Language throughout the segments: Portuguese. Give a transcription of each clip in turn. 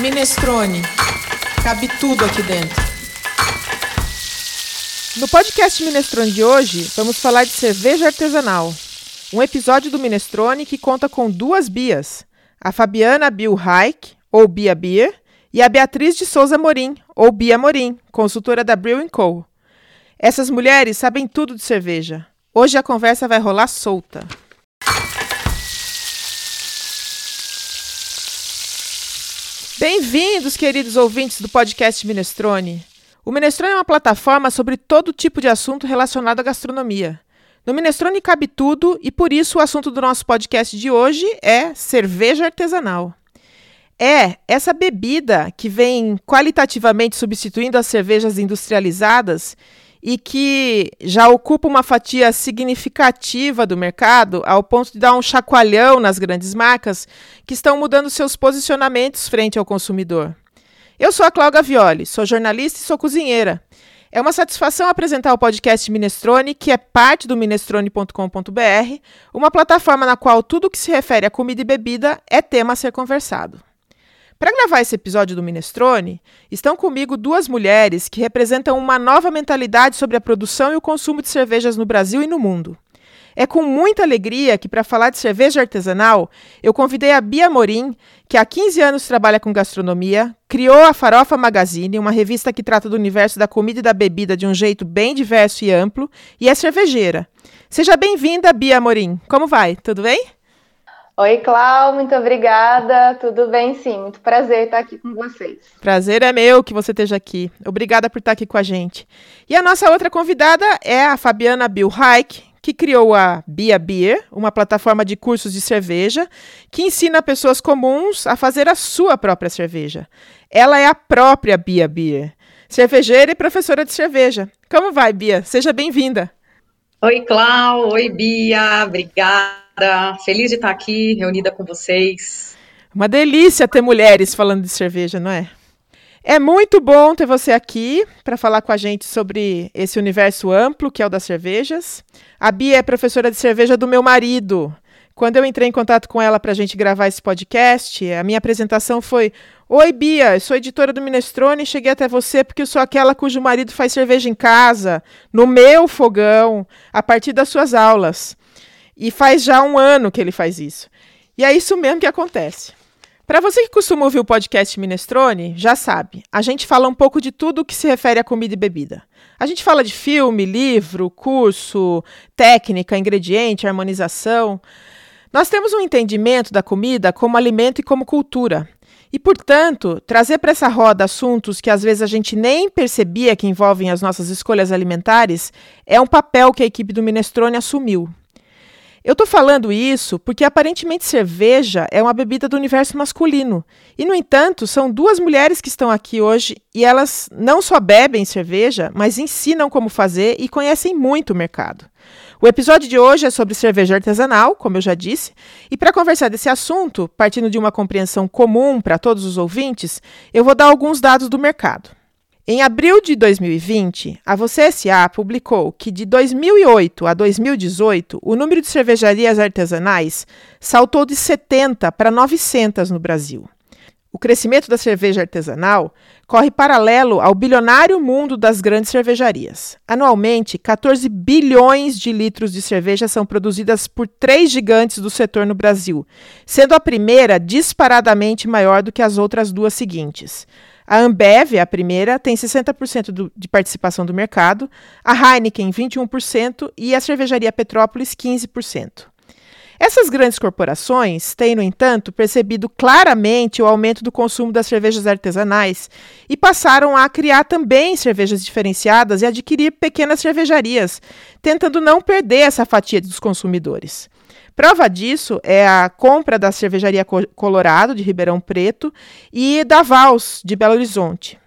Minestrone. Cabe tudo aqui dentro. No podcast Minestrone de hoje, vamos falar de cerveja artesanal. Um episódio do Minestrone que conta com duas Bias: a Fabiana Bill Haik, ou Bia Beer, e a Beatriz de Souza Morim, ou Bia Morim, consultora da Brewing Co. Essas mulheres sabem tudo de cerveja. Hoje a conversa vai rolar solta. Bem-vindos, queridos ouvintes do podcast Minestrone. O Minestrone é uma plataforma sobre todo tipo de assunto relacionado à gastronomia. No Minestrone cabe tudo e por isso o assunto do nosso podcast de hoje é cerveja artesanal. É essa bebida que vem qualitativamente substituindo as cervejas industrializadas e que já ocupa uma fatia significativa do mercado, ao ponto de dar um chacoalhão nas grandes marcas que estão mudando seus posicionamentos frente ao consumidor. Eu sou a Cláudia Violi, sou jornalista e sou cozinheira. É uma satisfação apresentar o podcast Minestrone, que é parte do minestrone.com.br, uma plataforma na qual tudo que se refere a comida e bebida é tema a ser conversado. Para gravar esse episódio do Minestrone, estão comigo duas mulheres que representam uma nova mentalidade sobre a produção e o consumo de cervejas no Brasil e no mundo. É com muita alegria que, para falar de cerveja artesanal, eu convidei a Bia Morim, que há 15 anos trabalha com gastronomia, criou a Farofa Magazine, uma revista que trata do universo da comida e da bebida de um jeito bem diverso e amplo, e é cervejeira. Seja bem-vinda, Bia Morim. Como vai? Tudo bem? Oi, Clau, muito obrigada. Tudo bem, sim. Muito prazer estar aqui com vocês. Prazer é meu que você esteja aqui. Obrigada por estar aqui com a gente. E a nossa outra convidada é a Fabiana Bill Haik, que criou a Bia Beer, uma plataforma de cursos de cerveja que ensina pessoas comuns a fazer a sua própria cerveja. Ela é a própria Bia Beer, cervejeira e professora de cerveja. Como vai, Bia? Seja bem-vinda. Oi, Clau. Oi, Bia. Obrigada feliz de estar aqui reunida com vocês. Uma delícia ter mulheres falando de cerveja, não é? É muito bom ter você aqui para falar com a gente sobre esse universo amplo que é o das cervejas. A Bia é professora de cerveja do meu marido. Quando eu entrei em contato com ela para a gente gravar esse podcast, a minha apresentação foi: Oi, Bia, sou editora do Minestrone e cheguei até você porque eu sou aquela cujo marido faz cerveja em casa, no meu fogão, a partir das suas aulas. E faz já um ano que ele faz isso. E é isso mesmo que acontece. Para você que costuma ouvir o podcast Minestrone, já sabe, a gente fala um pouco de tudo o que se refere a comida e bebida. A gente fala de filme, livro, curso, técnica, ingrediente, harmonização. Nós temos um entendimento da comida como alimento e como cultura. E, portanto, trazer para essa roda assuntos que às vezes a gente nem percebia que envolvem as nossas escolhas alimentares é um papel que a equipe do Minestrone assumiu. Eu estou falando isso porque aparentemente cerveja é uma bebida do universo masculino. E, no entanto, são duas mulheres que estão aqui hoje e elas não só bebem cerveja, mas ensinam como fazer e conhecem muito o mercado. O episódio de hoje é sobre cerveja artesanal, como eu já disse, e para conversar desse assunto, partindo de uma compreensão comum para todos os ouvintes, eu vou dar alguns dados do mercado. Em abril de 2020, a Você SA publicou que de 2008 a 2018, o número de cervejarias artesanais saltou de 70 para 900 no Brasil. O crescimento da cerveja artesanal corre paralelo ao bilionário mundo das grandes cervejarias. Anualmente, 14 bilhões de litros de cerveja são produzidas por três gigantes do setor no Brasil, sendo a primeira disparadamente maior do que as outras duas seguintes. A Ambev, a primeira, tem 60% do, de participação do mercado, a Heineken 21% e a cervejaria Petrópolis 15%. Essas grandes corporações têm, no entanto, percebido claramente o aumento do consumo das cervejas artesanais e passaram a criar também cervejas diferenciadas e adquirir pequenas cervejarias, tentando não perder essa fatia dos consumidores. Prova disso é a compra da cervejaria Colorado, de Ribeirão Preto, e da Vals, de Belo Horizonte.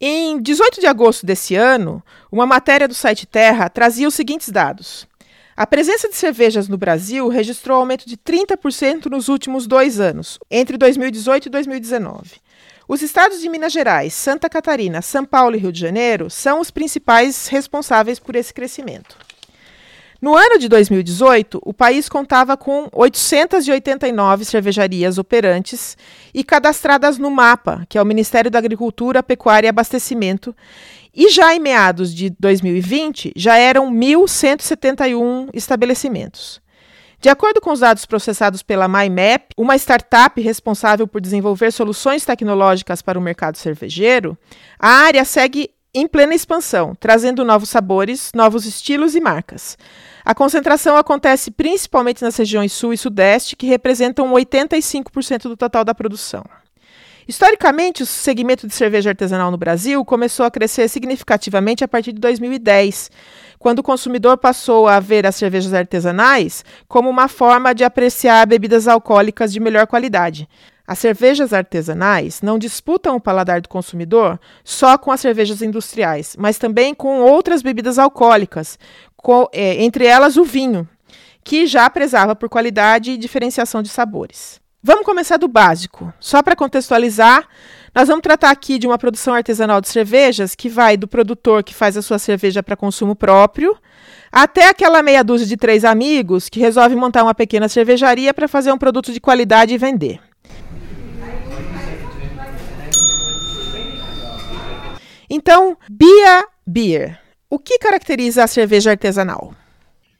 Em 18 de agosto desse ano, uma matéria do site Terra trazia os seguintes dados. A presença de cervejas no Brasil registrou aumento de 30% nos últimos dois anos, entre 2018 e 2019. Os estados de Minas Gerais, Santa Catarina, São Paulo e Rio de Janeiro são os principais responsáveis por esse crescimento. No ano de 2018, o país contava com 889 cervejarias operantes e cadastradas no MAPA, que é o Ministério da Agricultura, Pecuária e Abastecimento, e já em meados de 2020, já eram 1.171 estabelecimentos. De acordo com os dados processados pela MyMap, uma startup responsável por desenvolver soluções tecnológicas para o mercado cervejeiro, a área segue em plena expansão, trazendo novos sabores, novos estilos e marcas. A concentração acontece principalmente nas regiões Sul e Sudeste, que representam 85% do total da produção. Historicamente, o segmento de cerveja artesanal no Brasil começou a crescer significativamente a partir de 2010, quando o consumidor passou a ver as cervejas artesanais como uma forma de apreciar bebidas alcoólicas de melhor qualidade. As cervejas artesanais não disputam o paladar do consumidor só com as cervejas industriais, mas também com outras bebidas alcoólicas, é, entre elas o vinho, que já prezava por qualidade e diferenciação de sabores. Vamos começar do básico. Só para contextualizar, nós vamos tratar aqui de uma produção artesanal de cervejas que vai do produtor que faz a sua cerveja para consumo próprio, até aquela meia dúzia de três amigos que resolve montar uma pequena cervejaria para fazer um produto de qualidade e vender. Então, Bia Beer. O que caracteriza a cerveja artesanal?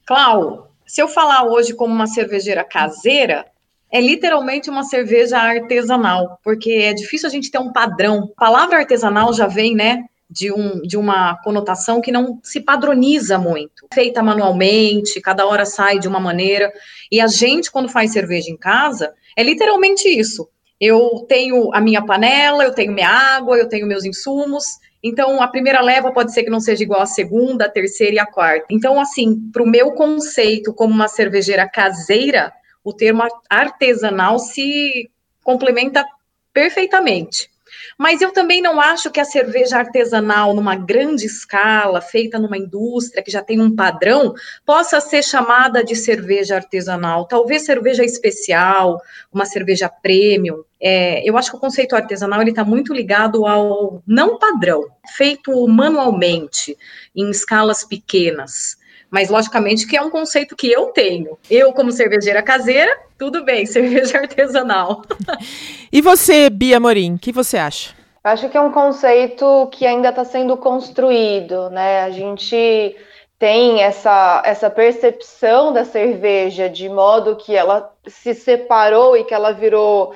Clau, se eu falar hoje como uma cervejeira caseira, é literalmente uma cerveja artesanal, porque é difícil a gente ter um padrão. A palavra artesanal já vem, né, de, um, de uma conotação que não se padroniza muito. Feita manualmente, cada hora sai de uma maneira. E a gente, quando faz cerveja em casa, é literalmente isso. Eu tenho a minha panela, eu tenho minha água, eu tenho meus insumos. Então, a primeira leva pode ser que não seja igual à segunda, a terceira e a quarta. Então, assim, para o meu conceito como uma cervejeira caseira, o termo artesanal se complementa perfeitamente. Mas eu também não acho que a cerveja artesanal, numa grande escala, feita numa indústria que já tem um padrão, possa ser chamada de cerveja artesanal. Talvez cerveja especial, uma cerveja premium. É, eu acho que o conceito artesanal ele está muito ligado ao não padrão, feito manualmente, em escalas pequenas. Mas, logicamente, que é um conceito que eu tenho. Eu, como cervejeira caseira, tudo bem, cerveja artesanal. e você, Bia Morim, o que você acha? Acho que é um conceito que ainda está sendo construído, né? A gente tem essa, essa percepção da cerveja de modo que ela se separou e que ela virou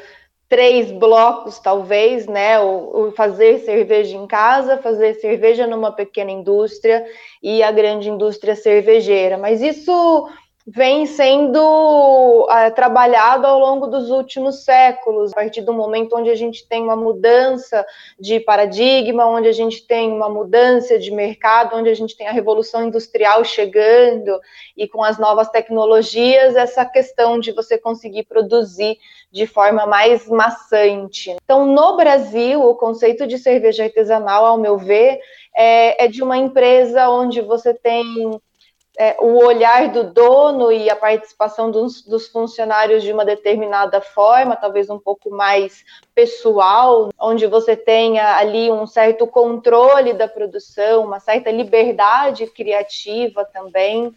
três blocos, talvez, né? O, o, fazer cerveja em casa, fazer cerveja numa pequena indústria e a grande indústria cervejeira. Mas isso vem sendo uh, trabalhado ao longo dos últimos séculos, a partir do momento onde a gente tem uma mudança de paradigma, onde a gente tem uma mudança de mercado, onde a gente tem a revolução industrial chegando e com as novas tecnologias, essa questão de você conseguir produzir de forma mais maçante. Então, no Brasil, o conceito de cerveja artesanal, ao meu ver, é, é de uma empresa onde você tem é, o olhar do dono e a participação dos, dos, funcionários de uma determinada forma, talvez um pouco mais pessoal, onde você tenha ali um certo controle da produção, uma certa liberdade criativa também.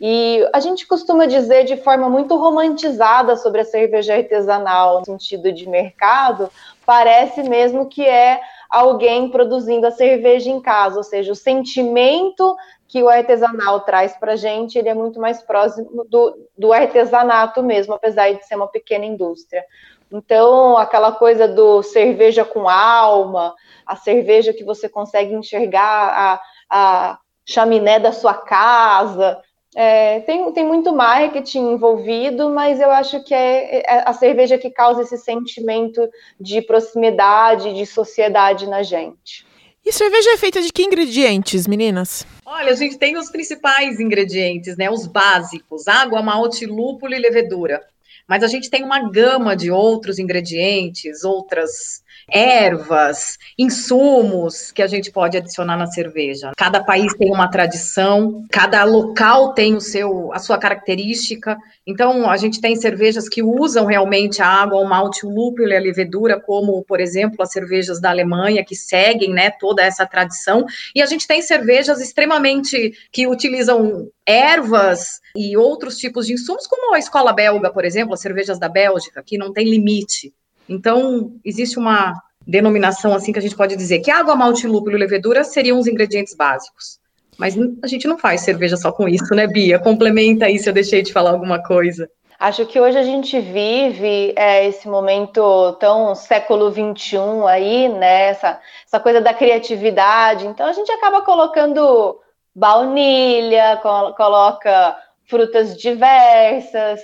E a gente costuma dizer de forma muito romantizada sobre a cerveja artesanal, no sentido de mercado, parece mesmo que é alguém produzindo a cerveja em casa, ou seja, o sentimento que o artesanal traz para a gente, ele é muito mais próximo do, do artesanato mesmo, apesar de ser uma pequena indústria. Então, aquela coisa do cerveja com alma, a cerveja que você consegue enxergar a, a chaminé da sua casa, é, tem, tem muito marketing envolvido, mas eu acho que é, é a cerveja que causa esse sentimento de proximidade, de sociedade na gente. E cerveja é feita de que ingredientes, meninas? Olha, a gente tem os principais ingredientes, né? Os básicos: água, malte, lúpulo e levedura. Mas a gente tem uma gama de outros ingredientes, outras ervas, insumos que a gente pode adicionar na cerveja. Cada país tem uma tradição, cada local tem o seu, a sua característica. Então, a gente tem cervejas que usam realmente a água, o malte, o lúpulo e a levedura, como, por exemplo, as cervejas da Alemanha, que seguem né, toda essa tradição. E a gente tem cervejas extremamente que utilizam ervas e outros tipos de insumos, como a escola belga, por exemplo, as cervejas da Bélgica, que não tem limite. Então, existe uma denominação assim que a gente pode dizer que água, malte, lúpulo e levedura seriam os ingredientes básicos. Mas a gente não faz cerveja só com isso, né, Bia? Complementa aí se eu deixei de falar alguma coisa. Acho que hoje a gente vive é, esse momento tão século XXI aí, né? Essa, essa coisa da criatividade. Então a gente acaba colocando baunilha, coloca frutas diversas,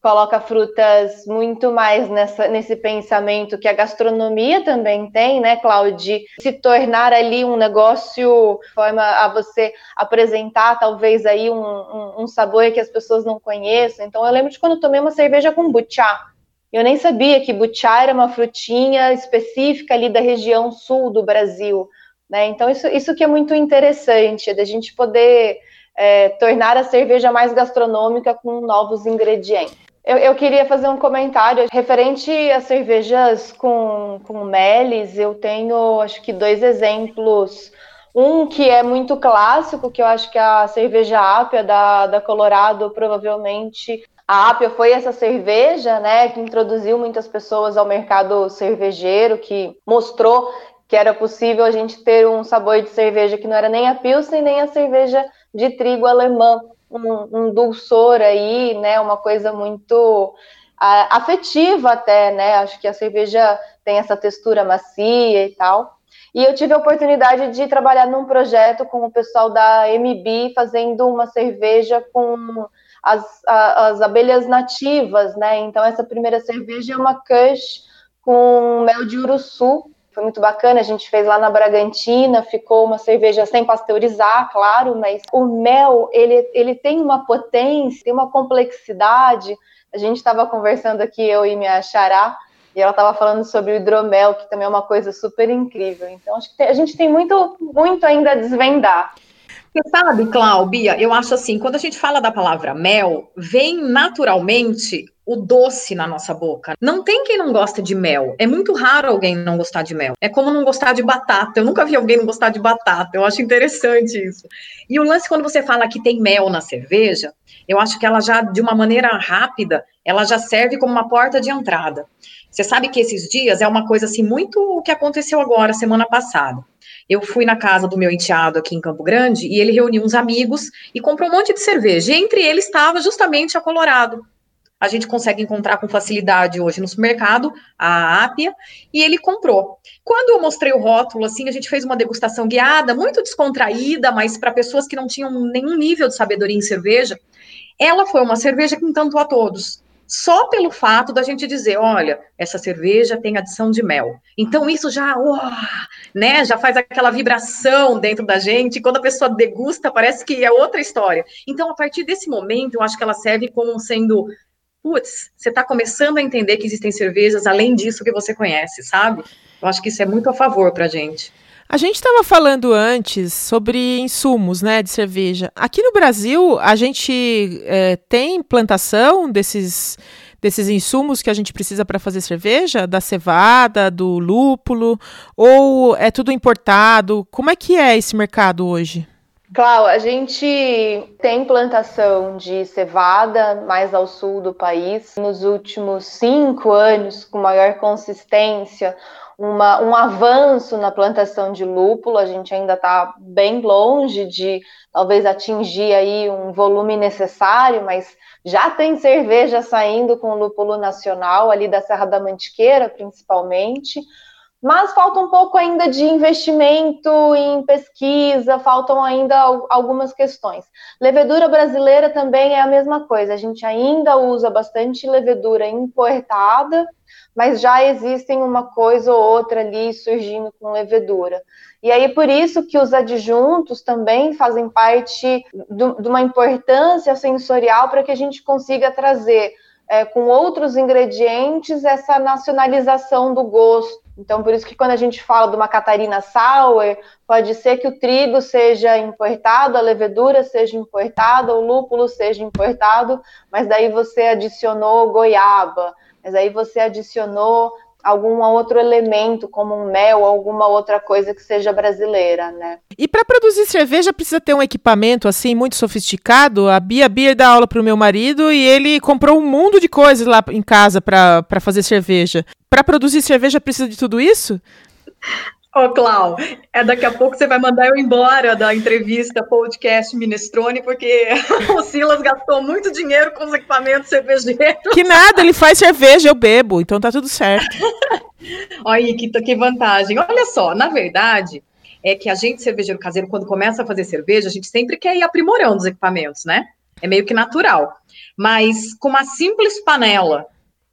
coloca frutas muito mais nessa, nesse pensamento que a gastronomia também tem, né, Claude? Se tornar ali um negócio, forma a você apresentar talvez aí um, um, um sabor que as pessoas não conheçam. Então, eu lembro de quando tomei uma cerveja com buchá. Eu nem sabia que buchá era uma frutinha específica ali da região sul do Brasil. Né? Então, isso, isso que é muito interessante, da gente poder é, tornar a cerveja mais gastronômica com novos ingredientes. Eu, eu, queria fazer um comentário referente a cervejas com, com meles. Eu tenho, acho que, dois exemplos. Um que é muito clássico, que eu acho que é a cerveja Ápia da, da Colorado, provavelmente. A Ápia foi essa cerveja, né, que introduziu muitas pessoas ao mercado cervejeiro, que mostrou que era possível a gente ter um sabor de cerveja que não era nem a Pilsen, nem a cerveja de trigo alemã um, um dulçor aí, né? Uma coisa muito afetiva até, né? Acho que a cerveja tem essa textura macia e tal. E eu tive a oportunidade de trabalhar num projeto com o pessoal da MB, fazendo uma cerveja com as, as abelhas nativas, né? Então, essa primeira cerveja é uma Kush com mel de uruçu, foi muito bacana, a gente fez lá na Bragantina, ficou uma cerveja sem pasteurizar, claro, mas o mel, ele, ele tem uma potência, tem uma complexidade. A gente estava conversando aqui, eu e minha xará, e ela estava falando sobre o hidromel, que também é uma coisa super incrível. Então, acho que a gente tem muito, muito ainda a desvendar. Você sabe, Cláudia, eu acho assim, quando a gente fala da palavra mel, vem naturalmente o doce na nossa boca. Não tem quem não gosta de mel. É muito raro alguém não gostar de mel. É como não gostar de batata. Eu nunca vi alguém não gostar de batata. Eu acho interessante isso. E o lance, quando você fala que tem mel na cerveja, eu acho que ela já, de uma maneira rápida, ela já serve como uma porta de entrada. Você sabe que esses dias é uma coisa assim muito o que aconteceu agora, semana passada. Eu fui na casa do meu enteado aqui em Campo Grande e ele reuniu uns amigos e comprou um monte de cerveja. E entre eles estava justamente a Colorado a gente consegue encontrar com facilidade hoje no supermercado, a Ápia, e ele comprou. Quando eu mostrei o rótulo, assim, a gente fez uma degustação guiada, muito descontraída, mas para pessoas que não tinham nenhum nível de sabedoria em cerveja, ela foi uma cerveja que encantou a todos. Só pelo fato da gente dizer, olha, essa cerveja tem adição de mel. Então isso já, né, já faz aquela vibração dentro da gente. Quando a pessoa degusta, parece que é outra história. Então, a partir desse momento, eu acho que ela serve como sendo putz, você está começando a entender que existem cervejas além disso que você conhece, sabe? Eu acho que isso é muito a favor para a gente. A gente estava falando antes sobre insumos, né, de cerveja. Aqui no Brasil, a gente é, tem plantação desses desses insumos que a gente precisa para fazer cerveja, da cevada, do lúpulo, ou é tudo importado? Como é que é esse mercado hoje? Clau, a gente tem plantação de cevada mais ao sul do país. Nos últimos cinco anos, com maior consistência, uma, um avanço na plantação de lúpulo. A gente ainda está bem longe de talvez atingir aí um volume necessário, mas já tem cerveja saindo com lúpulo nacional ali da Serra da Mantiqueira, principalmente mas falta um pouco ainda de investimento em pesquisa, faltam ainda algumas questões. Levedura brasileira também é a mesma coisa, a gente ainda usa bastante levedura importada, mas já existem uma coisa ou outra ali surgindo com levedura. E aí, por isso que os adjuntos também fazem parte de uma importância sensorial para que a gente consiga trazer é, com outros ingredientes essa nacionalização do gosto. Então, por isso que quando a gente fala de uma Catarina Sour, pode ser que o trigo seja importado, a levedura seja importada, o lúpulo seja importado, mas daí você adicionou goiaba, mas aí você adicionou algum outro elemento, como um mel, alguma outra coisa que seja brasileira, né? E para produzir cerveja precisa ter um equipamento assim muito sofisticado. A Bia Beer dá aula para o meu marido e ele comprou um mundo de coisas lá em casa para fazer cerveja. Para produzir cerveja precisa de tudo isso? Ô, Clau, é daqui a pouco você vai mandar eu embora da entrevista podcast Minestrone, porque o Silas gastou muito dinheiro com os equipamentos cervejeiros. Que nada, ele faz cerveja, eu bebo, então tá tudo certo. Olha aí, que, que vantagem. Olha só, na verdade, é que a gente, cervejeiro caseiro, quando começa a fazer cerveja, a gente sempre quer ir aprimorando os equipamentos, né? É meio que natural. Mas com uma simples panela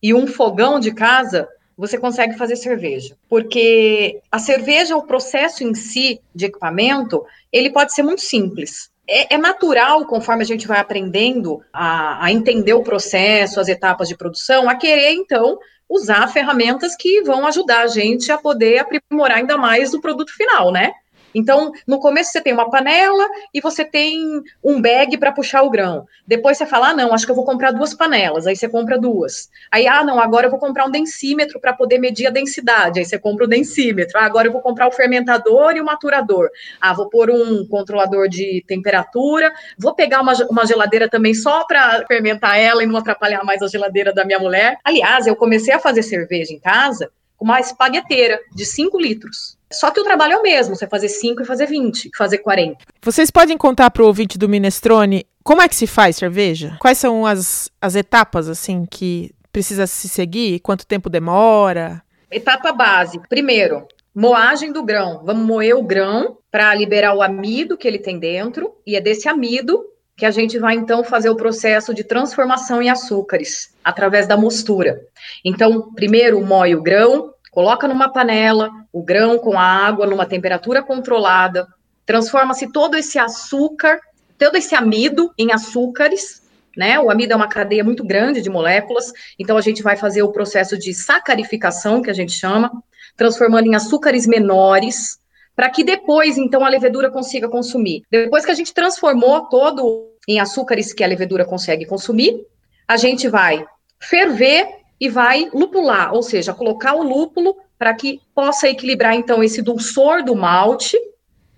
e um fogão de casa, você consegue fazer cerveja. Porque a cerveja, o processo em si de equipamento, ele pode ser muito simples. É, é natural, conforme a gente vai aprendendo a, a entender o processo, as etapas de produção, a querer, então, usar ferramentas que vão ajudar a gente a poder aprimorar ainda mais o produto final, né? Então, no começo você tem uma panela e você tem um bag para puxar o grão. Depois você fala, ah, não, acho que eu vou comprar duas panelas. Aí você compra duas. Aí, ah, não, agora eu vou comprar um densímetro para poder medir a densidade. Aí você compra o densímetro. Ah, agora eu vou comprar o fermentador e o maturador. Ah, vou pôr um controlador de temperatura. Vou pegar uma, uma geladeira também só para fermentar ela e não atrapalhar mais a geladeira da minha mulher. Aliás, eu comecei a fazer cerveja em casa com uma espagueteira de 5 litros. Só que o trabalho é o mesmo, você fazer 5 e fazer 20, fazer 40. Vocês podem contar para o ouvinte do Minestrone como é que se faz cerveja? Quais são as, as etapas, assim, que precisa se seguir? Quanto tempo demora? Etapa base. Primeiro, moagem do grão. Vamos moer o grão para liberar o amido que ele tem dentro, e é desse amido que a gente vai então fazer o processo de transformação em açúcares através da mostura. Então, primeiro moe o grão, coloca numa panela o grão com a água numa temperatura controlada, transforma-se todo esse açúcar, todo esse amido em açúcares, né? O amido é uma cadeia muito grande de moléculas, então a gente vai fazer o processo de sacarificação, que a gente chama, transformando em açúcares menores, para que depois, então, a levedura consiga consumir. Depois que a gente transformou todo em açúcares que a levedura consegue consumir, a gente vai ferver e vai lupular, ou seja, colocar o lúpulo para que possa equilibrar então esse dulçor do malte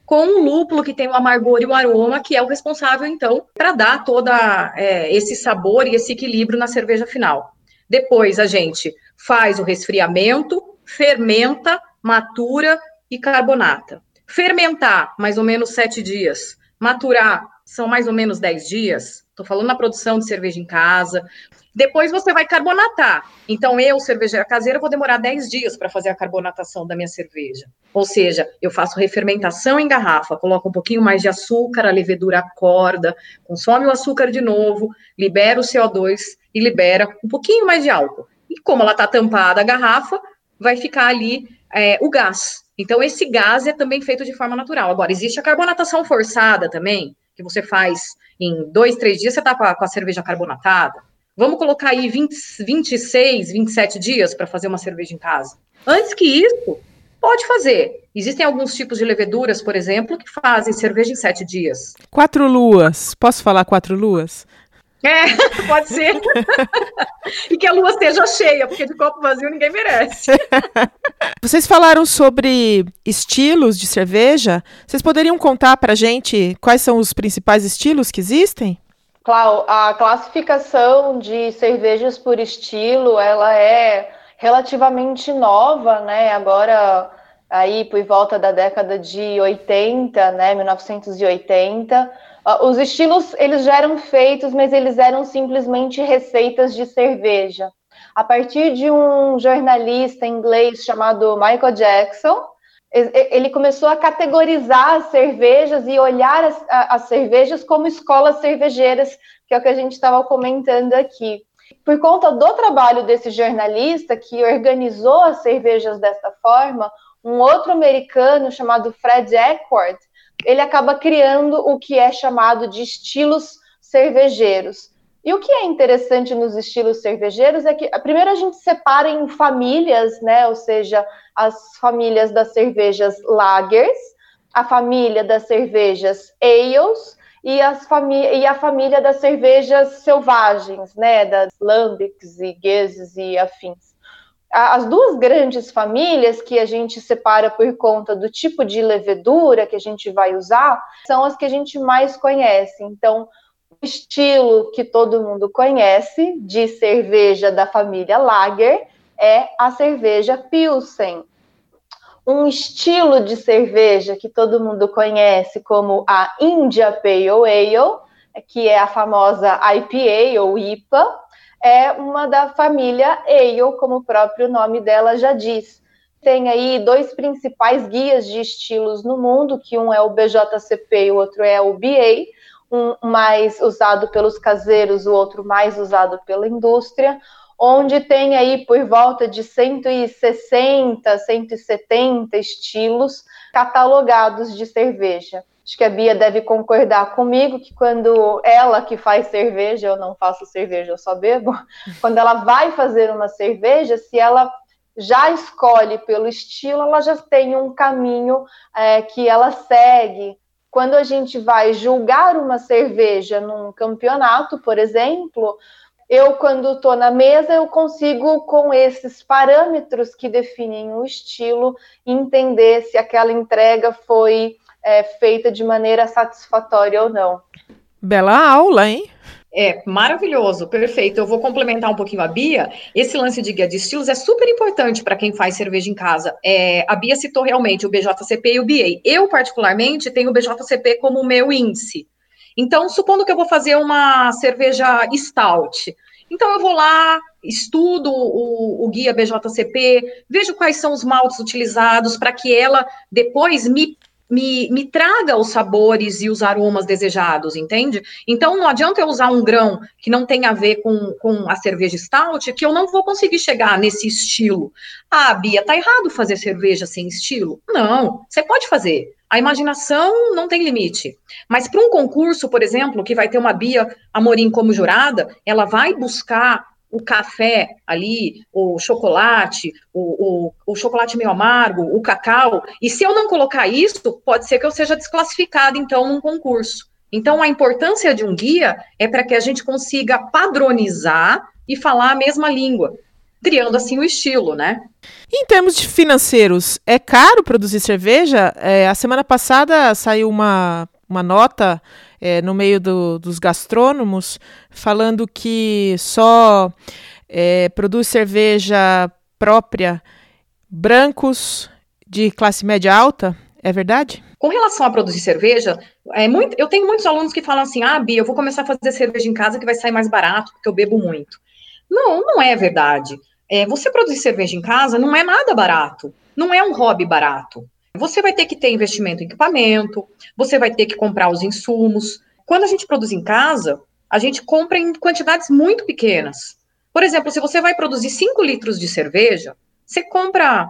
com o lúpulo que tem o amargor e o aroma, que é o responsável então para dar toda é, esse sabor e esse equilíbrio na cerveja final. Depois a gente faz o resfriamento, fermenta, matura e carbonata. Fermentar, mais ou menos sete dias. Maturar, são mais ou menos dez dias. Estou falando na produção de cerveja em casa. Depois você vai carbonatar. Então, eu, cervejeira caseira, vou demorar 10 dias para fazer a carbonatação da minha cerveja. Ou seja, eu faço refermentação em garrafa, coloco um pouquinho mais de açúcar, a levedura acorda, consome o açúcar de novo, libera o CO2 e libera um pouquinho mais de álcool. E como ela está tampada a garrafa, vai ficar ali é, o gás. Então, esse gás é também feito de forma natural. Agora, existe a carbonatação forçada também, que você faz em dois, três dias, você está com, a cerveja carbonatada. Vamos colocar aí 20, 26, 27 dias para fazer uma cerveja em casa. Antes que isso, pode fazer. Existem alguns tipos de leveduras, por exemplo, que fazem cerveja em sete dias. Quatro luas. Posso falar quatro luas? É, pode ser. e que a lua esteja cheia, porque de copo vazio ninguém merece. Vocês falaram sobre estilos de cerveja. Vocês poderiam contar para gente quais são os principais estilos que existem? Clau, a classificação de cervejas por estilo, ela é relativamente nova, né? Agora, aí por volta da década de 80, né? 1980. Os estilos, eles já eram feitos, mas eles eram simplesmente receitas de cerveja. A partir de um jornalista inglês chamado Michael Jackson, ele começou a categorizar as cervejas e olhar as, as, cervejas como escolas cervejeiras, que é o que a gente estava comentando aqui. Por conta do trabalho desse jornalista que organizou as cervejas dessa forma, um outro americano chamado Fred Eckford, ele acaba criando o que é chamado de estilos cervejeiros. E o que é interessante nos estilos cervejeiros é que, primeiro, a gente separa em famílias, né? Ou seja, as famílias das cervejas lagers, a família das cervejas ales e, as e a família das cervejas selvagens, né? Das lambics e gueses e afins. As duas grandes famílias que a gente separa por conta do tipo de levedura que a gente vai usar são as que a gente mais conhece. Então, estilo que todo mundo conhece de cerveja da família Lager é a cerveja Pilsen. Um estilo de cerveja que todo mundo conhece como a India Pale Ale, que é a famosa IPA ou IPA, é uma da família Ale, como o próprio nome dela já diz. Tem aí dois principais guias de estilos no mundo, que um é o BJCP e o outro é o BA, um mais usado pelos caseiros, o outro mais usado pela indústria, onde tem aí por volta de 160, 170 estilos catalogados de cerveja. Acho que a Bia deve concordar comigo que quando ela que faz cerveja, eu não faço cerveja, eu só bebo, quando ela vai fazer uma cerveja, se ela já escolhe pelo estilo, ela já tem um caminho é, que ela segue. Quando a gente vai julgar uma cerveja num campeonato, por exemplo, eu, quando estou na mesa, eu consigo, com esses parâmetros que definem o estilo, entender se aquela entrega foi é, feita de maneira satisfatória ou não. Bela aula, hein? É, maravilhoso, perfeito. Eu vou complementar um pouquinho a Bia. Esse lance de guia de estilos é super importante para quem faz cerveja em casa. É, a Bia citou realmente o BJCP e o BA. Eu, particularmente, tenho o BJCP como meu índice. Então, supondo que eu vou fazer uma cerveja stout. Então, eu vou lá, estudo o, o guia BJCP, vejo quais são os maltes utilizados para que ela depois me me, me traga os sabores e os aromas desejados, entende? Então não adianta eu usar um grão que não tem a ver com, com a cerveja stout, que eu não vou conseguir chegar nesse estilo. Ah, Bia, tá errado fazer cerveja sem estilo? Não, você pode fazer. A imaginação não tem limite. Mas para um concurso, por exemplo, que vai ter uma Bia Amorim como jurada, ela vai buscar o café ali, o chocolate, o, o, o, chocolate meio amargo, o cacau, e se eu não colocar isso, pode ser que eu seja desclassificada, então, num concurso. Então, a importância de um guia é para que a gente consiga padronizar e falar a mesma língua, criando assim o estilo, né? Em termos de financeiros, é caro produzir cerveja? É, a semana passada saiu uma, uma nota é, no meio do, dos gastrônomos, falando que só é, produz cerveja própria brancos de classe média alta. É verdade? Com relação a produzir cerveja, é muito, eu tenho muitos alunos que falam assim: ah, Bia, eu vou começar a fazer cerveja em casa que vai sair mais barato, porque eu bebo muito. Não, não é verdade. É, você produzir cerveja em casa não é nada barato. Não é um hobby barato. Você vai ter que ter investimento em equipamento, você vai ter que comprar os insumos. Quando a gente produz em casa, a gente compra em quantidades muito pequenas. Por exemplo, se você vai produzir 5 litros de cerveja, você compra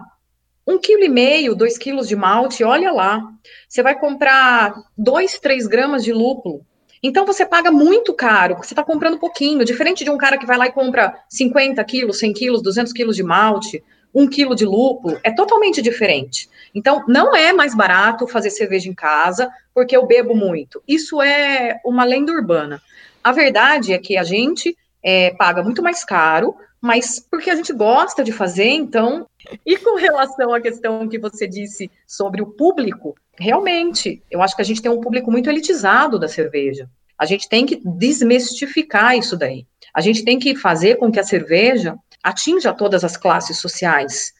um quilo e meio, dois quilos de malte, olha lá. Você vai comprar dois, três gramas de lúpulo. Então você paga muito caro, você está comprando pouquinho, diferente de um cara que vai lá e compra 50 quilos, 100 quilos, 200 quilos de malte um quilo de lúpulo, é totalmente diferente. Então, não é mais barato fazer cerveja em casa, porque eu bebo muito. Isso é uma lenda urbana. A verdade é que a gente é, paga muito mais caro, mas porque a gente gosta de fazer, então. E com relação à questão que você disse sobre o público, realmente, eu acho que a gente tem um público muito elitizado da cerveja. A gente tem que desmistificar isso daí. A gente tem que fazer com que a cerveja atinja todas as classes sociais.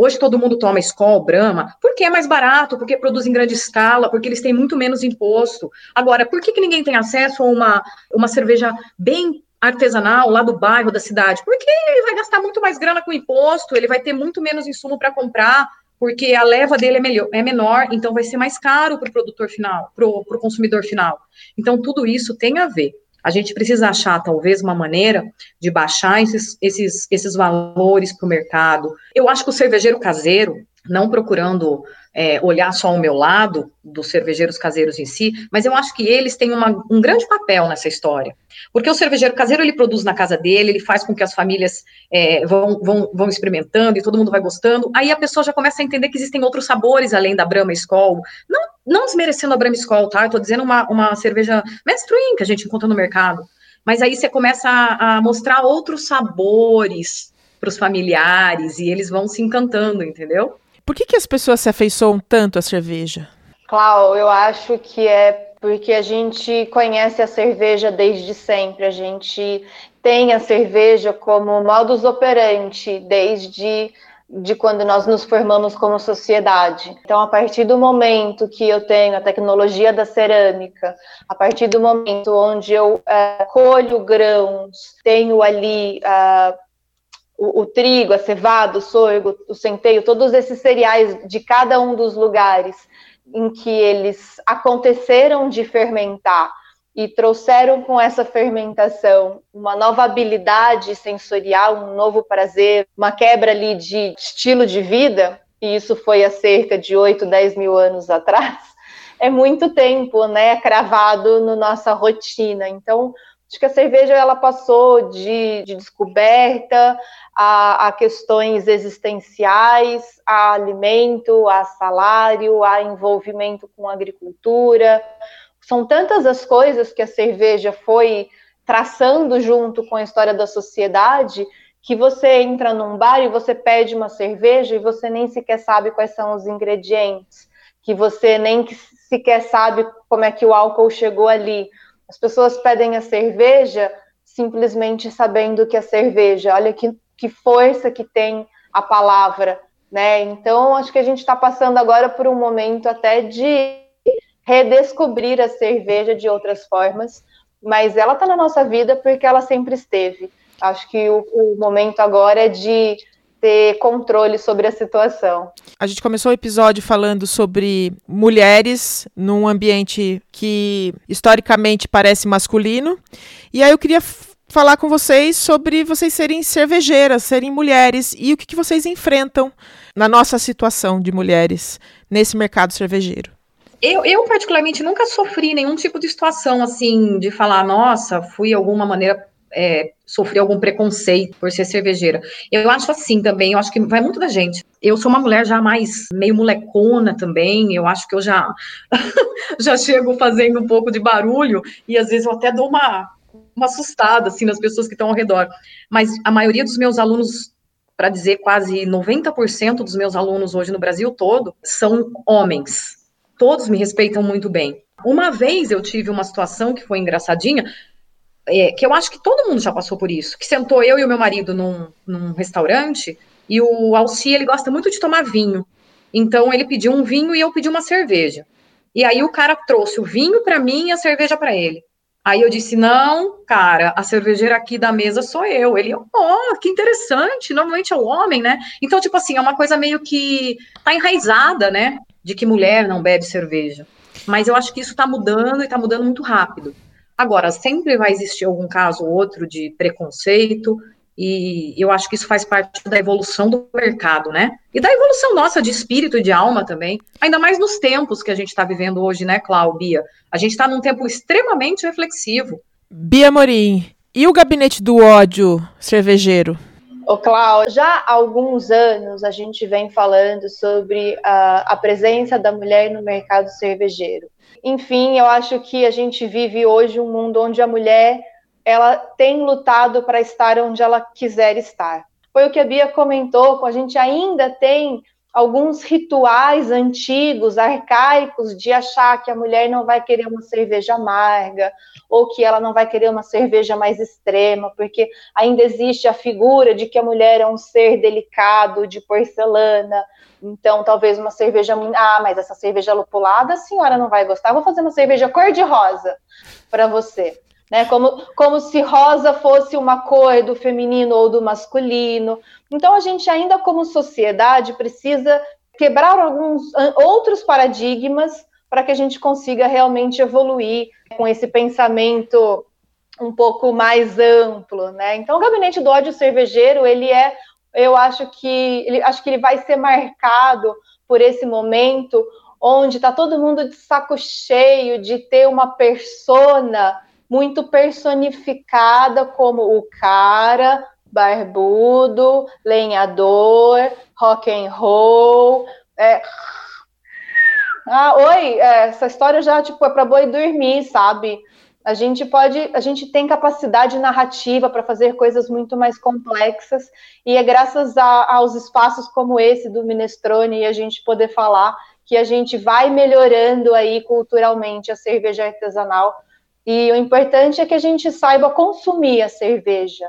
Hoje todo mundo toma Skol, Brahma, porque é mais barato, porque produz em grande escala, porque eles têm muito menos imposto. Agora, por que, que ninguém tem acesso a uma, uma cerveja bem artesanal lá do bairro da cidade? Porque ele vai gastar muito mais grana com imposto, ele vai ter muito menos insumo para comprar, porque a leva dele é, melhor, é menor, então vai ser mais caro para o produtor final, para o consumidor final. Então, tudo isso tem a ver. A gente precisa achar, talvez, uma maneira de baixar esses, esses, esses valores para o mercado. Eu acho que o cervejeiro caseiro, não procurando é, olhar só o meu lado dos cervejeiros caseiros em si, mas eu acho que eles têm uma, um grande papel nessa história. Porque o cervejeiro caseiro, ele produz na casa dele, ele faz com que as famílias é, vão, vão, vão experimentando e todo mundo vai gostando, aí a pessoa já começa a entender que existem outros sabores além da Brahma Skol, não, não desmerecendo a Brahma Skol, tá? Eu tô dizendo uma, uma cerveja mainstream que a gente encontra no mercado, mas aí você começa a, a mostrar outros sabores para os familiares e eles vão se encantando, entendeu? Por que, que as pessoas se afeiçoam tanto à cerveja? Clau, eu acho que é porque a gente conhece a cerveja desde sempre, a gente tem a cerveja como modus operandi desde de quando nós nos formamos como sociedade. Então, a partir do momento que eu tenho a tecnologia da cerâmica, a partir do momento onde eu é, colho grãos, tenho ali uh, o, o, trigo, a cevada, o sorgo, o centeio, todos esses cereais de cada um dos lugares em que eles aconteceram de fermentar e trouxeram com essa fermentação uma nova habilidade sensorial, um novo prazer, uma quebra ali de estilo de vida, e isso foi há cerca de 8, 10 mil anos atrás, é muito tempo, né, cravado na nossa rotina. Então, acho que a cerveja ela passou de, de descoberta a, a, questões existenciais, a alimento, a salário, a envolvimento com agricultura. São tantas as coisas que a cerveja foi traçando junto com a história da sociedade que você entra num bar e você pede uma cerveja e você nem sequer sabe quais são os ingredientes, que você nem sequer sabe como é que o álcool chegou ali. As pessoas pedem a cerveja simplesmente sabendo que a cerveja, olha que que força que tem a palavra, né? Então, acho que a gente está passando agora por um momento até de redescobrir a cerveja de outras formas, mas ela está na nossa vida porque ela sempre esteve. Acho que o, o momento agora é de ter controle sobre a situação. A gente começou o episódio falando sobre mulheres num ambiente que historicamente parece masculino. E aí eu queria falar com vocês sobre vocês serem cervejeiras, serem mulheres e o que, que vocês enfrentam na nossa situação de mulheres nesse mercado cervejeiro. Eu, eu, particularmente, nunca sofri nenhum tipo de situação assim, de falar, nossa, fui de alguma maneira, é, sofri algum preconceito por ser cervejeira. Eu acho assim também, eu acho que vai muito da gente. Eu sou uma mulher já mais meio molecona também, eu acho que eu já, já chego fazendo um pouco de barulho, e às vezes eu até dou uma, uma assustada, assim, nas pessoas que estão ao redor. Mas a maioria dos meus alunos, para dizer quase 90% dos meus alunos hoje no Brasil todo, são homens. Todos me respeitam muito bem. Uma vez eu tive uma situação que foi engraçadinha, é, que eu acho que todo mundo já passou por isso, que sentou eu e o meu marido num, num restaurante, e o Alci, ele gosta muito de tomar vinho. Então, ele pediu um vinho e eu pedi uma cerveja. E aí o cara trouxe o vinho para mim e a cerveja para ele. Aí eu disse: não, cara, a cervejeira aqui da mesa sou eu. Ele, oh, que interessante, normalmente é o homem, né? Então, tipo assim, é uma coisa meio que tá enraizada, né? De que mulher não bebe cerveja. Mas eu acho que isso tá mudando e tá mudando muito rápido. Agora, sempre vai existir algum caso ou outro de preconceito, e eu acho que isso faz parte da evolução do mercado, né? E da evolução nossa de espírito e de alma também. Ainda mais nos tempos que a gente está vivendo hoje, né, Cláudia? A gente está num tempo extremamente reflexivo. Bia Morim, e o gabinete do ódio cervejeiro? Ô, Cláudio, já há alguns anos a gente vem falando sobre a, a presença da mulher no mercado cervejeiro. Enfim, eu acho que a gente vive hoje um mundo onde a mulher ela tem lutado para estar onde ela quiser estar. Foi o que a Bia comentou, a gente ainda tem alguns rituais antigos, arcaicos, de achar que a mulher não vai querer uma cerveja amarga, ou que ela não vai querer uma cerveja mais extrema, porque ainda existe a figura de que a mulher é um ser delicado, de porcelana. Então, talvez uma cerveja. Ah, mas essa cerveja lupulada a senhora não vai gostar. Vou fazer uma cerveja cor-de-rosa para você né? Como, como se rosa fosse uma cor do feminino ou do masculino. Então a gente ainda como sociedade precisa quebrar alguns outros paradigmas para que a gente consiga realmente evoluir com esse pensamento um pouco mais amplo, né? Então o gabinete do ódio cervejeiro ele é eu acho que ele, acho que ele vai ser marcado por esse momento onde está todo mundo de saco cheio de ter uma persona muito personificada como o cara barbudo, lenhador, rock and roll. É... Ah, oi, é, essa história já tipo é para boi dormir, sabe? A gente pode, a gente tem capacidade narrativa para fazer coisas muito mais complexas, e é graças a, aos espaços como esse do Minestrone e a gente poder falar que a gente vai melhorando aí culturalmente a cerveja artesanal. E o importante é que a gente saiba consumir a cerveja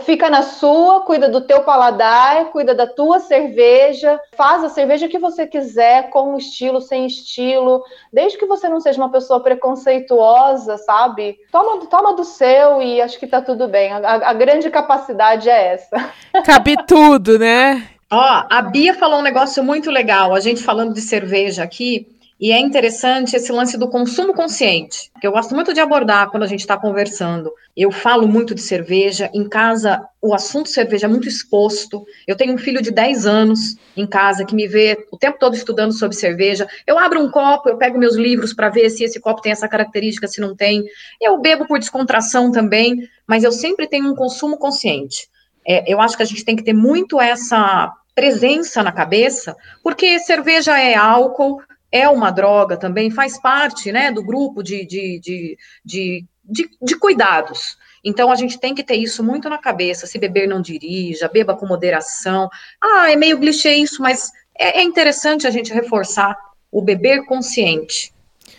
fica na sua, cuida do teu paladar, cuida da tua cerveja, faz a cerveja que você quiser, com estilo, sem estilo, desde que você não seja uma pessoa preconceituosa, sabe? Toma, toma do seu e acho que tá tudo bem. A, a grande capacidade é essa. Cabe tudo, né? Ó, a Bia falou um negócio muito legal, a gente falando de cerveja aqui. E é interessante esse lance do consumo consciente, que eu gosto muito de abordar quando a gente está conversando. Eu falo muito de cerveja, em casa o assunto cerveja é muito exposto. Eu tenho um filho de 10 anos em casa que me vê o tempo todo estudando sobre cerveja. Eu abro um copo, eu pego meus livros para ver se esse copo tem essa característica, se não tem. Eu bebo por descontração também, mas eu sempre tenho um consumo consciente. É, eu acho que a gente tem que ter muito essa presença na cabeça, porque cerveja é álcool, é uma droga também, faz parte né, do grupo de, de, de, de, de, de cuidados. Então a gente tem que ter isso muito na cabeça. Se beber, não dirija, beba com moderação. Ah, é meio clichê isso, mas é, é interessante a gente reforçar o beber consciente.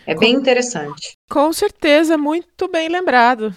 É bem interessante. Com certeza, muito bem lembrado.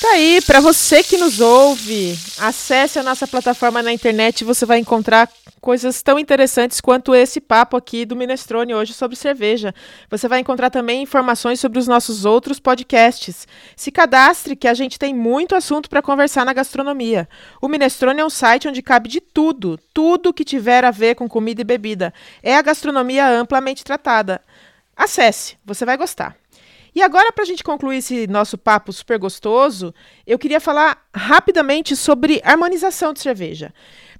Tá aí, para você que nos ouve, acesse a nossa plataforma na internet você vai encontrar coisas tão interessantes quanto esse papo aqui do Minestrone hoje sobre cerveja. Você vai encontrar também informações sobre os nossos outros podcasts. Se cadastre que a gente tem muito assunto para conversar na gastronomia. O Minestrone é um site onde cabe de tudo, tudo que tiver a ver com comida e bebida. É a gastronomia amplamente tratada. Acesse, você vai gostar. E agora, para a gente concluir esse nosso papo super gostoso, eu queria falar rapidamente sobre harmonização de cerveja.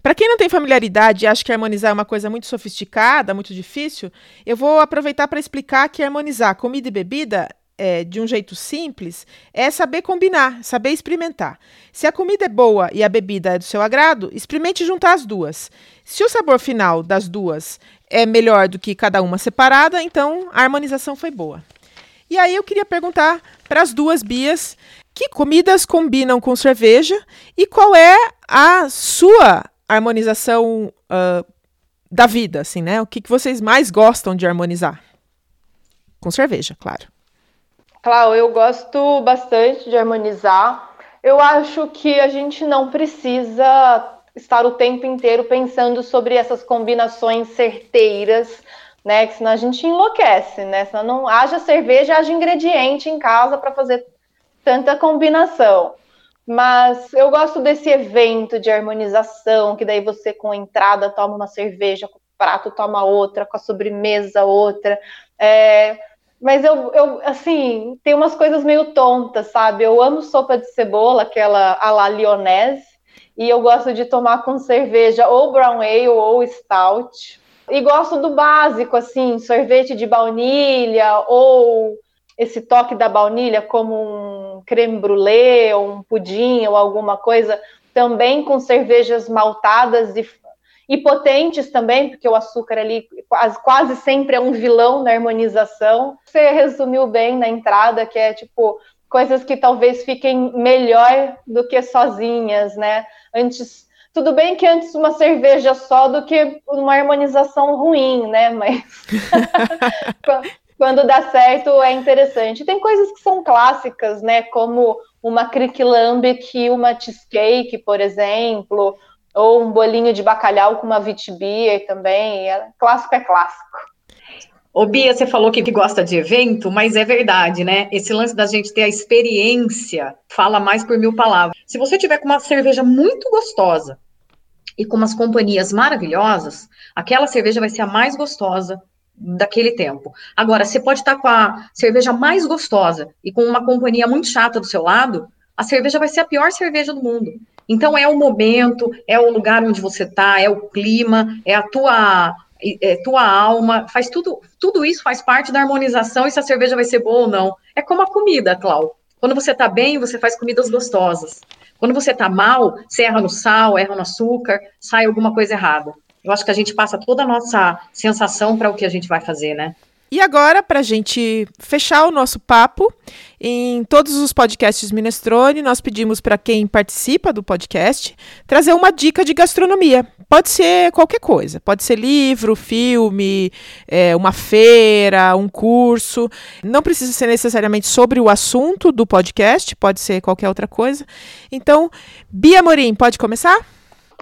Para quem não tem familiaridade e acha que harmonizar é uma coisa muito sofisticada, muito difícil, eu vou aproveitar para explicar que harmonizar comida e bebida é, de um jeito simples é saber combinar, saber experimentar. Se a comida é boa e a bebida é do seu agrado, experimente juntar as duas. Se o sabor final das duas é melhor do que cada uma separada, então a harmonização foi boa. E aí eu queria perguntar para as duas Bias que comidas combinam com cerveja e qual é a sua harmonização uh, da vida, assim, né? O que, que vocês mais gostam de harmonizar? Com cerveja, claro. Claro, eu gosto bastante de harmonizar. Eu acho que a gente não precisa estar o tempo inteiro pensando sobre essas combinações certeiras né? Que senão a gente enlouquece, né? Senão não haja cerveja, haja ingrediente em casa para fazer tanta combinação. Mas eu gosto desse evento de harmonização, que daí você com a entrada toma uma cerveja, com o prato toma outra, com a sobremesa outra. É, mas eu, eu, assim, tem umas coisas meio tontas, sabe? Eu amo sopa de cebola, aquela a la lyonnaise, e eu gosto de tomar com cerveja ou brown ale ou stout. E gosto do básico, assim, sorvete de baunilha ou esse toque da baunilha como um creme brulee ou um pudim ou alguma coisa, também com cervejas maltadas e, e potentes também, porque o açúcar ali quase, quase sempre é um vilão na harmonização. Você resumiu bem na entrada, que é tipo coisas que talvez fiquem melhor do que sozinhas, né? Antes tudo bem que antes uma cerveja só do que uma harmonização ruim, né? Mas quando dá certo é interessante. Tem coisas que são clássicas, né? Como uma crick lambic e uma cheesecake, por exemplo, ou um bolinho de bacalhau com uma vitibia também. É, clássico é clássico. Ô Bia, você falou que gosta de evento, mas é verdade, né? Esse lance da gente ter a experiência fala mais por mil palavras. Se você tiver com uma cerveja muito gostosa, e com umas companhias maravilhosas, aquela cerveja vai ser a mais gostosa daquele tempo. Agora, você pode estar com a cerveja mais gostosa e com uma companhia muito chata do seu lado, a cerveja vai ser a pior cerveja do mundo. Então é o momento, é o lugar onde você está, é o clima, é a tua é, tua alma, faz tudo, tudo isso faz parte da harmonização e se a cerveja vai ser boa ou não. É como a comida, Clau. Quando você está bem, você faz comidas gostosas. Quando você está mal, você erra no sal, erra no açúcar, sai alguma coisa errada. Eu acho que a gente passa toda a nossa sensação para o que a gente vai fazer, né? E agora, para a gente fechar o nosso papo, em todos os podcasts Minestrone, nós pedimos para quem participa do podcast trazer uma dica de gastronomia. Pode ser qualquer coisa, pode ser livro, filme, é, uma feira, um curso. Não precisa ser necessariamente sobre o assunto do podcast, pode ser qualquer outra coisa. Então, Bia Morim, pode começar?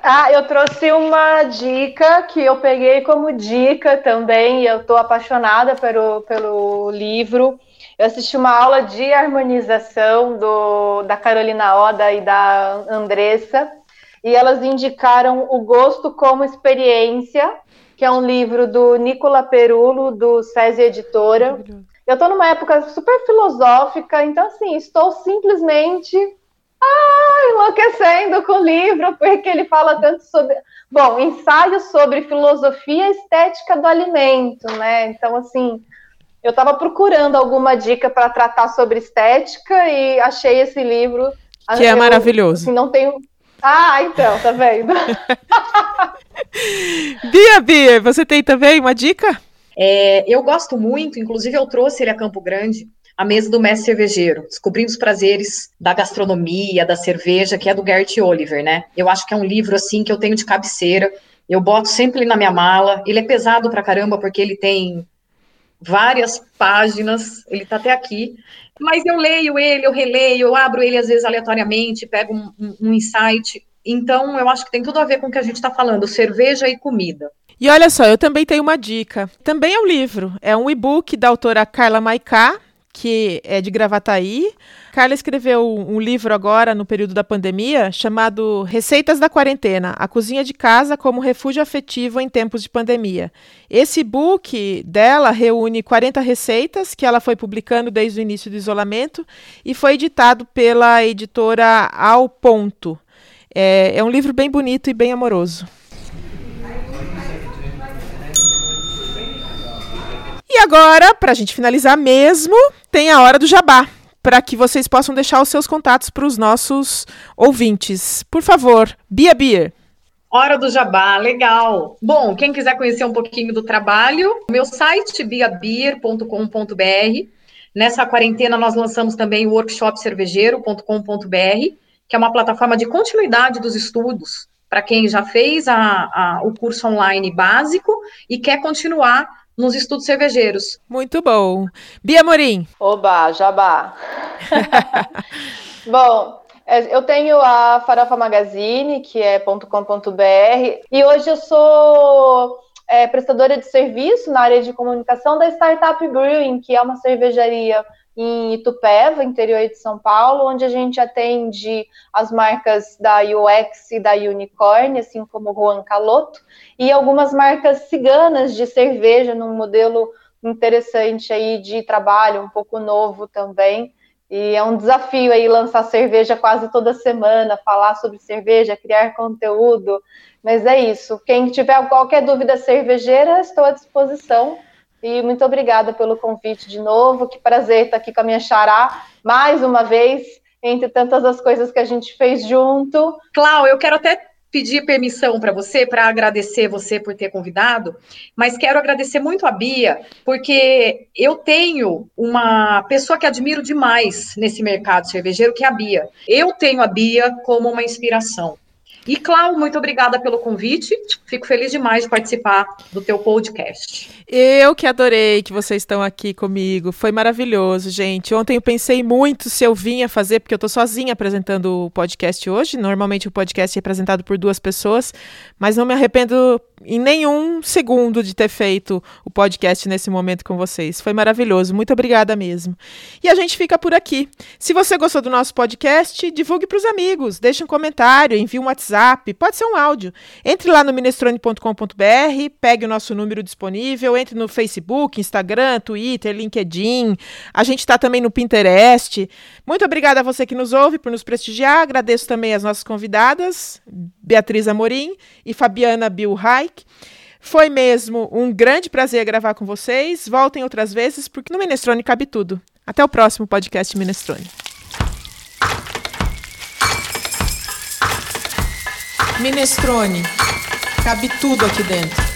Ah, eu trouxe uma dica que eu peguei como dica também, eu estou apaixonada pelo, pelo livro. Eu assisti uma aula de harmonização do, da Carolina Oda e da Andressa, e elas indicaram O Gosto como Experiência, que é um livro do Nicola Perulo, do SESI Editora. Eu estou numa época super filosófica, então, assim, estou simplesmente ah, enlouquecendo com o livro, porque ele fala tanto sobre. Bom, ensaio sobre filosofia estética do alimento, né? Então, assim, eu estava procurando alguma dica para tratar sobre estética e achei esse livro. Que é eu, é maravilhoso. Assim, não tenho. Ah, então, tá vendo? Bia, Bia, você tem também uma dica? É, eu gosto muito, inclusive eu trouxe ele a Campo Grande, a mesa do mestre cervejeiro, descobrindo os prazeres da gastronomia, da cerveja, que é do Gert Oliver, né? Eu acho que é um livro assim que eu tenho de cabeceira. Eu boto sempre na minha mala. Ele é pesado pra caramba porque ele tem várias páginas, ele tá até aqui. Mas eu leio ele, eu releio, eu abro ele às vezes aleatoriamente, pego um, um, insight. Então, eu acho que tem tudo a ver com o que a gente está falando, cerveja e comida. E olha só, eu também tenho uma dica. Também é um livro, é um e-book da autora Carla Maiká, que é de Gravataí. Carla escreveu um livro agora, no período da pandemia, chamado Receitas da Quarentena: A Cozinha de Casa como Refúgio Afetivo em Tempos de Pandemia. Esse book dela reúne 40 receitas que ela foi publicando desde o início do isolamento e foi editado pela editora Ao Ponto. É, é um livro bem bonito e bem amoroso. E agora, para a gente finalizar mesmo, tem a hora do jabá, para que vocês possam deixar os seus contatos para os nossos ouvintes. Por favor, Bia Beer. Hora do Jabá, legal. Bom, quem quiser conhecer um pouquinho do trabalho, meu site biabeer.com.br. Nessa quarentena nós lançamos também o workshop cervejeiro.com.br, que é uma plataforma de continuidade dos estudos para quem já fez a, a, o curso online básico e quer continuar nos estudos cervejeiros. Muito bom. Bia Morim. Oba, jabá. bom, é, eu tenho a Farofa Magazine, que é .com.br, e hoje eu sou é, prestadora de serviço na área de comunicação da Startup Brewing, que é uma cervejaria em Itupeva, interior de São Paulo, onde a gente atende as marcas da UX e da Unicorn, assim como o Juan Caloto, e algumas marcas ciganas de cerveja, num modelo interessante aí de trabalho, um pouco novo também. E é um desafio aí lançar cerveja quase toda semana, falar sobre cerveja, criar conteúdo. Mas é isso. Quem tiver qualquer dúvida cervejeira, estou à disposição. E muito obrigada pelo convite de novo. Que prazer estar aqui com a minha xará mais uma vez, entre tantas as coisas que a gente fez junto. Clau, eu quero até pedir permissão para você, para agradecer você por ter convidado, mas quero agradecer muito a Bia, porque eu tenho uma pessoa que admiro demais nesse mercado cervejeiro, que é a Bia. Eu tenho a Bia como uma inspiração. E, Clau, muito obrigada pelo convite. Fico feliz demais de participar do teu podcast. Eu que adorei que vocês estão aqui comigo. Foi maravilhoso, gente. Ontem eu pensei muito se eu vinha fazer, porque eu estou sozinha apresentando o podcast hoje. Normalmente o podcast é apresentado por duas pessoas, mas não me arrependo em nenhum segundo de ter feito o podcast nesse momento com vocês. Foi maravilhoso. Muito obrigada mesmo. E a gente fica por aqui. Se você gostou do nosso podcast, divulgue para os amigos, deixe um comentário, envie um WhatsApp, pode ser um áudio. Entre lá no minestrone.com.br, pegue o nosso número disponível, entre no Facebook, Instagram, Twitter, LinkedIn. A gente está também no Pinterest. Muito obrigada a você que nos ouve por nos prestigiar. Agradeço também as nossas convidadas, Beatriz Amorim e Fabiana Reich. Foi mesmo um grande prazer gravar com vocês. Voltem outras vezes, porque no Minestrone cabe tudo. Até o próximo podcast Minestrone. Minestrone. Cabe tudo aqui dentro.